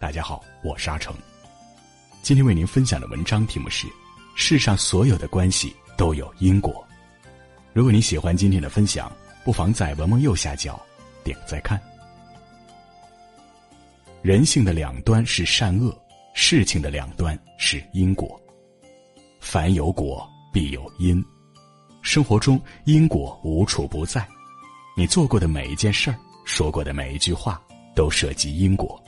大家好，我是阿成。今天为您分享的文章题目是：世上所有的关系都有因果。如果你喜欢今天的分享，不妨在文末右下角点个再看。人性的两端是善恶，事情的两端是因果。凡有果，必有因。生活中因果无处不在，你做过的每一件事儿，说过的每一句话，都涉及因果。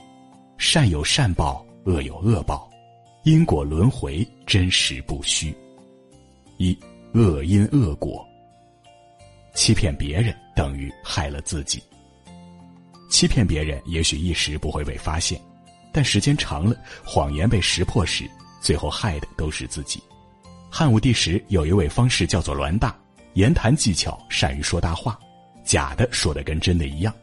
善有善报，恶有恶报。因果轮回，真实不虚。一恶因恶果，欺骗别人等于害了自己。欺骗别人也许一时不会被发现，但时间长了，谎言被识破时，最后害的都是自己。汉武帝时有一位方士叫做栾大，言谈技巧善于说大话，假的说的跟真的一样，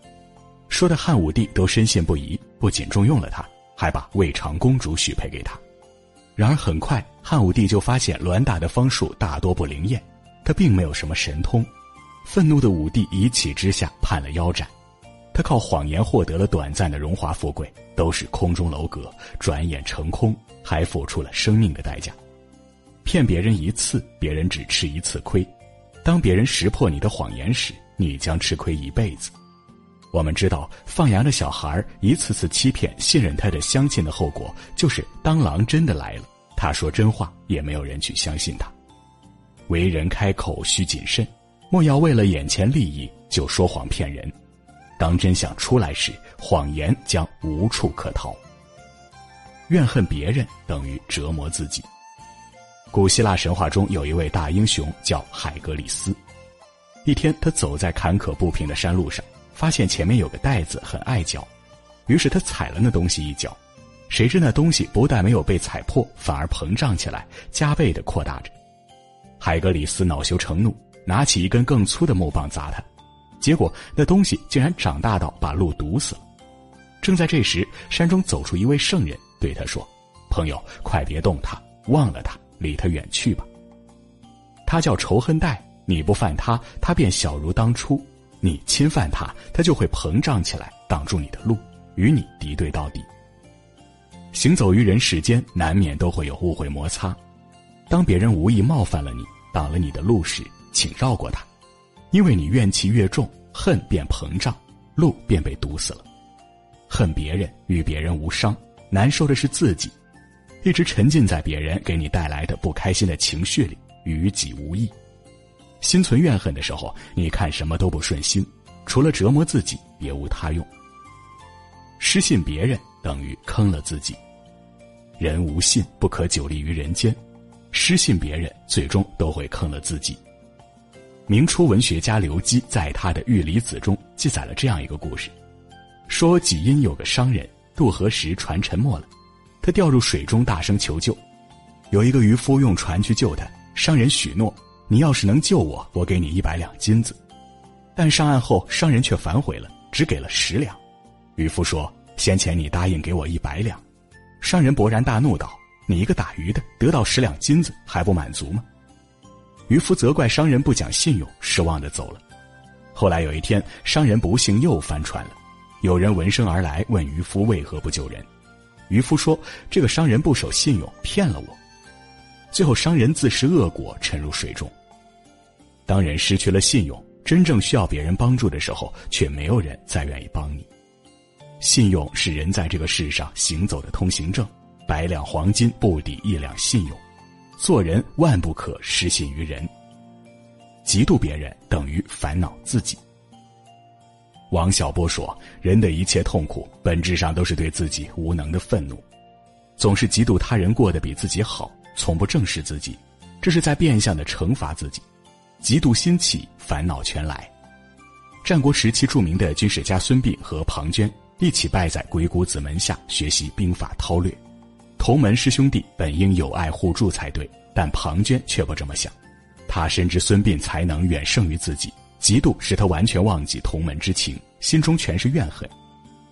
说的汉武帝都深信不疑，不仅重用了他，还把魏长公主许配给他。然而很快，汉武帝就发现栾大的方术大多不灵验，他并没有什么神通。愤怒的武帝一气之下判了腰斩。他靠谎言获得了短暂的荣华富贵，都是空中楼阁，转眼成空，还付出了生命的代价。骗别人一次，别人只吃一次亏；当别人识破你的谎言时，你将吃亏一辈子。我们知道，放羊的小孩一次次欺骗、信任他的乡亲的后果，就是当狼真的来了，他说真话也没有人去相信他。为人开口需谨慎，莫要为了眼前利益就说谎骗人。当真相出来时，谎言将无处可逃。怨恨别人等于折磨自己。古希腊神话中有一位大英雄叫海格力斯，一天他走在坎坷不平的山路上。发现前面有个袋子很碍脚，于是他踩了那东西一脚，谁知那东西不但没有被踩破，反而膨胀起来，加倍的扩大着。海格里斯恼羞成怒，拿起一根更粗的木棒砸他，结果那东西竟然长大到把路堵死了。正在这时，山中走出一位圣人，对他说：“朋友，快别动他，忘了他，离他远去吧。他叫仇恨袋，你不犯他，他便小如当初。”你侵犯他，他就会膨胀起来，挡住你的路，与你敌对到底。行走于人世间，难免都会有误会摩擦。当别人无意冒犯了你，挡了你的路时，请绕过他，因为你怨气越重，恨便膨胀，路便被堵死了。恨别人与别人无伤，难受的是自己，一直沉浸在别人给你带来的不开心的情绪里，与己无益。心存怨恨的时候，你看什么都不顺心，除了折磨自己，别无他用。失信别人等于坑了自己。人无信不可久立于人间，失信别人最终都会坑了自己。明初文学家刘基在他的《玉离子》中记载了这样一个故事：说济阴有个商人渡河时船沉没了，他掉入水中大声求救，有一个渔夫用船去救他，商人许诺。你要是能救我，我给你一百两金子。但上岸后，商人却反悔了，只给了十两。渔夫说：“先前你答应给我一百两。”商人勃然大怒道：“你一个打鱼的，得到十两金子还不满足吗？”渔夫责怪商人不讲信用，失望的走了。后来有一天，商人不幸又翻船了，有人闻声而来，问渔夫为何不救人。渔夫说：“这个商人不守信用，骗了我。”最后，商人自食恶果，沉入水中。当人失去了信用，真正需要别人帮助的时候，却没有人再愿意帮你。信用是人在这个世上行走的通行证，百两黄金不抵一两信用。做人万不可失信于人。嫉妒别人等于烦恼自己。王小波说：“人的一切痛苦，本质上都是对自己无能的愤怒，总是嫉妒他人过得比自己好，从不正视自己，这是在变相的惩罚自己。”嫉妒心起，烦恼全来。战国时期著名的军事家孙膑和庞涓一起拜在鬼谷子门下学习兵法韬略。同门师兄弟本应友爱互助才对，但庞涓却不这么想。他深知孙膑才能远胜于自己，嫉妒使他完全忘记同门之情，心中全是怨恨。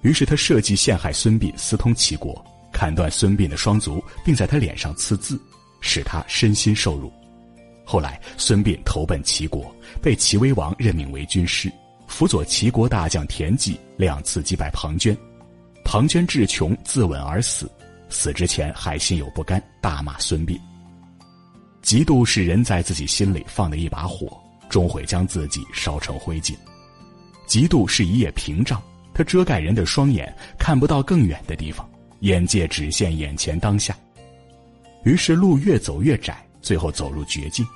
于是他设计陷害孙膑，私通齐国，砍断孙膑的双足，并在他脸上刺字，使他身心受辱。后来，孙膑投奔齐国，被齐威王任命为军师，辅佐齐国大将田忌两次击败庞涓。庞涓志穷自刎而死，死之前还心有不甘，大骂孙膑。嫉妒是人在自己心里放的一把火，终会将自己烧成灰烬。嫉妒是一叶屏障，它遮盖人的双眼，看不到更远的地方，眼界只限眼前当下。于是路越走越窄，最后走入绝境。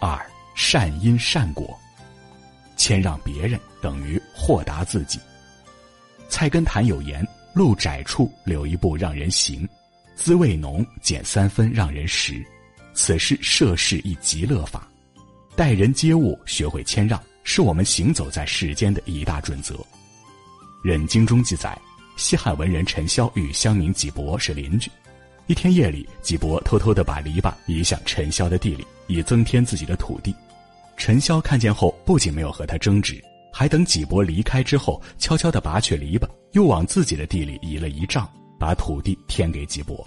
二善因善果，谦让别人等于豁达自己。菜根谭有言：“路窄处留一步让人行，滋味浓减三分让人食。”此是涉世一极乐法。待人接物学会谦让，是我们行走在世间的一大准则。《忍经》中记载，西汉文人陈嚣与乡民纪伯是邻居。一天夜里，纪伯偷偷的把篱笆移向陈潇的地里，以增添自己的土地。陈潇看见后，不仅没有和他争执，还等纪伯离开之后，悄悄的拔去篱笆，又往自己的地里移了一丈，把土地添给纪伯。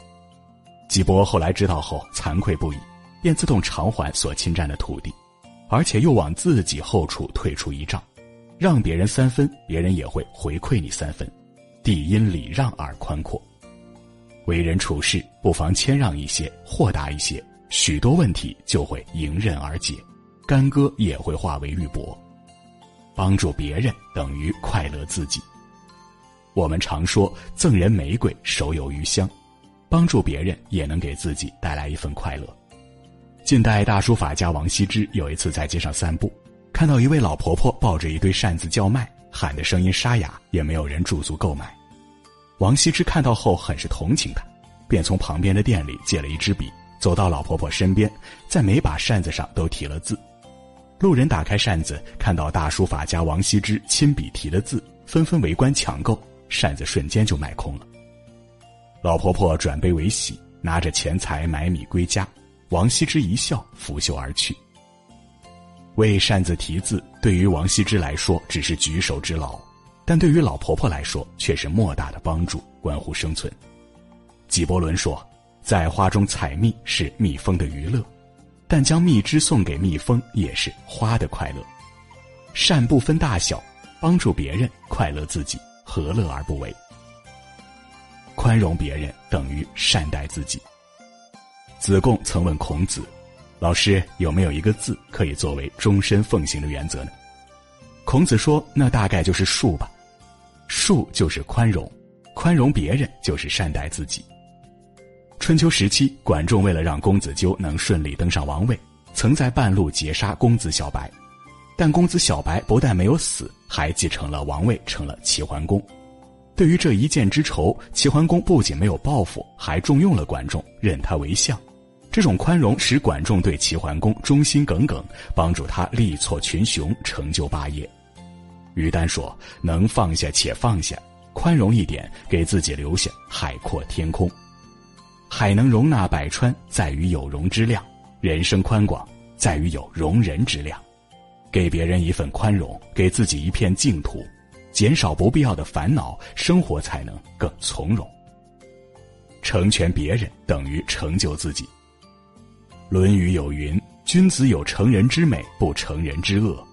纪伯后来知道后，惭愧不已，便自动偿还所侵占的土地，而且又往自己后处退出一丈，让别人三分，别人也会回馈你三分，地因礼让而宽阔。为人处事，不妨谦让一些，豁达一些，许多问题就会迎刃而解，干戈也会化为玉帛。帮助别人等于快乐自己。我们常说赠人玫瑰，手有余香，帮助别人也能给自己带来一份快乐。近代大书法家王羲之有一次在街上散步，看到一位老婆婆抱着一堆扇子叫卖，喊的声音沙哑，也没有人驻足购买。王羲之看到后很是同情他，便从旁边的店里借了一支笔，走到老婆婆身边，在每把扇子上都题了字。路人打开扇子，看到大书法家王羲之亲笔题的字，纷纷围观抢购，扇子瞬间就卖空了。老婆婆转悲为喜，拿着钱财买米归家。王羲之一笑，拂袖而去。为扇子题字，对于王羲之来说只是举手之劳。但对于老婆婆来说，却是莫大的帮助，关乎生存。纪伯伦说：“在花中采蜜是蜜蜂的娱乐，但将蜜汁送给蜜蜂也是花的快乐。善不分大小，帮助别人，快乐自己，何乐而不为？宽容别人等于善待自己。”子贡曾问孔子：“老师有没有一个字可以作为终身奉行的原则呢？”孔子说：“那大概就是恕吧。”恕就是宽容，宽容别人就是善待自己。春秋时期，管仲为了让公子纠能顺利登上王位，曾在半路截杀公子小白，但公子小白不但没有死，还继承了王位，成了齐桓公。对于这一箭之仇，齐桓公不仅没有报复，还重用了管仲，任他为相。这种宽容使管仲对齐桓公忠心耿耿，帮助他力挫群雄，成就霸业。于丹说：“能放下且放下，宽容一点，给自己留下海阔天空。海能容纳百川，在于有容之量；人生宽广，在于有容人之量。给别人一份宽容，给自己一片净土，减少不必要的烦恼，生活才能更从容。成全别人等于成就自己。《论语》有云：‘君子有成人之美，不成人之恶。’”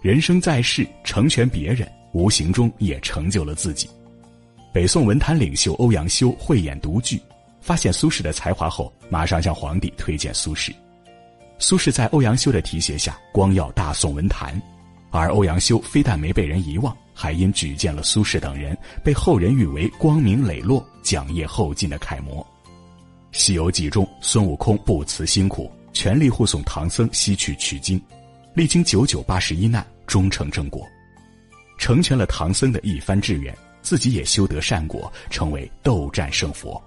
人生在世，成全别人，无形中也成就了自己。北宋文坛领袖欧阳修慧眼独具，发现苏轼的才华后，马上向皇帝推荐苏轼。苏轼在欧阳修的提携下，光耀大宋文坛。而欧阳修非但没被人遗忘，还因举荐了苏轼等人，被后人誉为光明磊落、讲业后进的楷模。《西游记》中，孙悟空不辞辛苦，全力护送唐僧西去取经。历经九九八十一难，终成正果，成全了唐僧的一番志愿，自己也修得善果，成为斗战胜佛。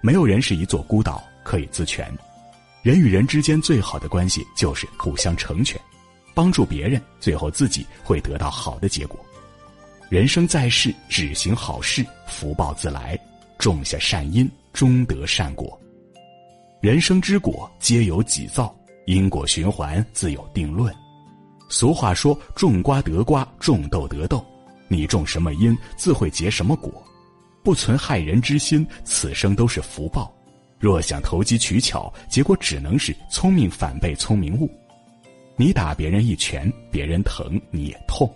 没有人是一座孤岛，可以自全。人与人之间最好的关系就是互相成全，帮助别人，最后自己会得到好的结果。人生在世，只行好事，福报自来；种下善因，终得善果。人生之果，皆由己造。因果循环自有定论。俗话说：“种瓜得瓜，种豆得豆。”你种什么因，自会结什么果。不存害人之心，此生都是福报。若想投机取巧，结果只能是聪明反被聪明误。你打别人一拳，别人疼你也痛；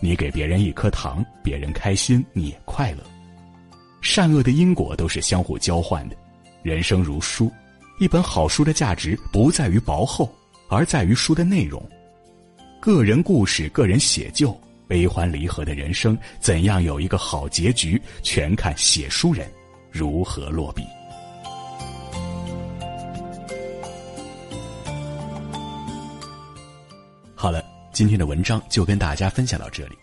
你给别人一颗糖，别人开心，你也快乐。善恶的因果都是相互交换的。人生如书，一本好书的价值不在于薄厚，而在于书的内容。个人故事，个人写就，悲欢离合的人生，怎样有一个好结局，全看写书人如何落笔。好了，今天的文章就跟大家分享到这里。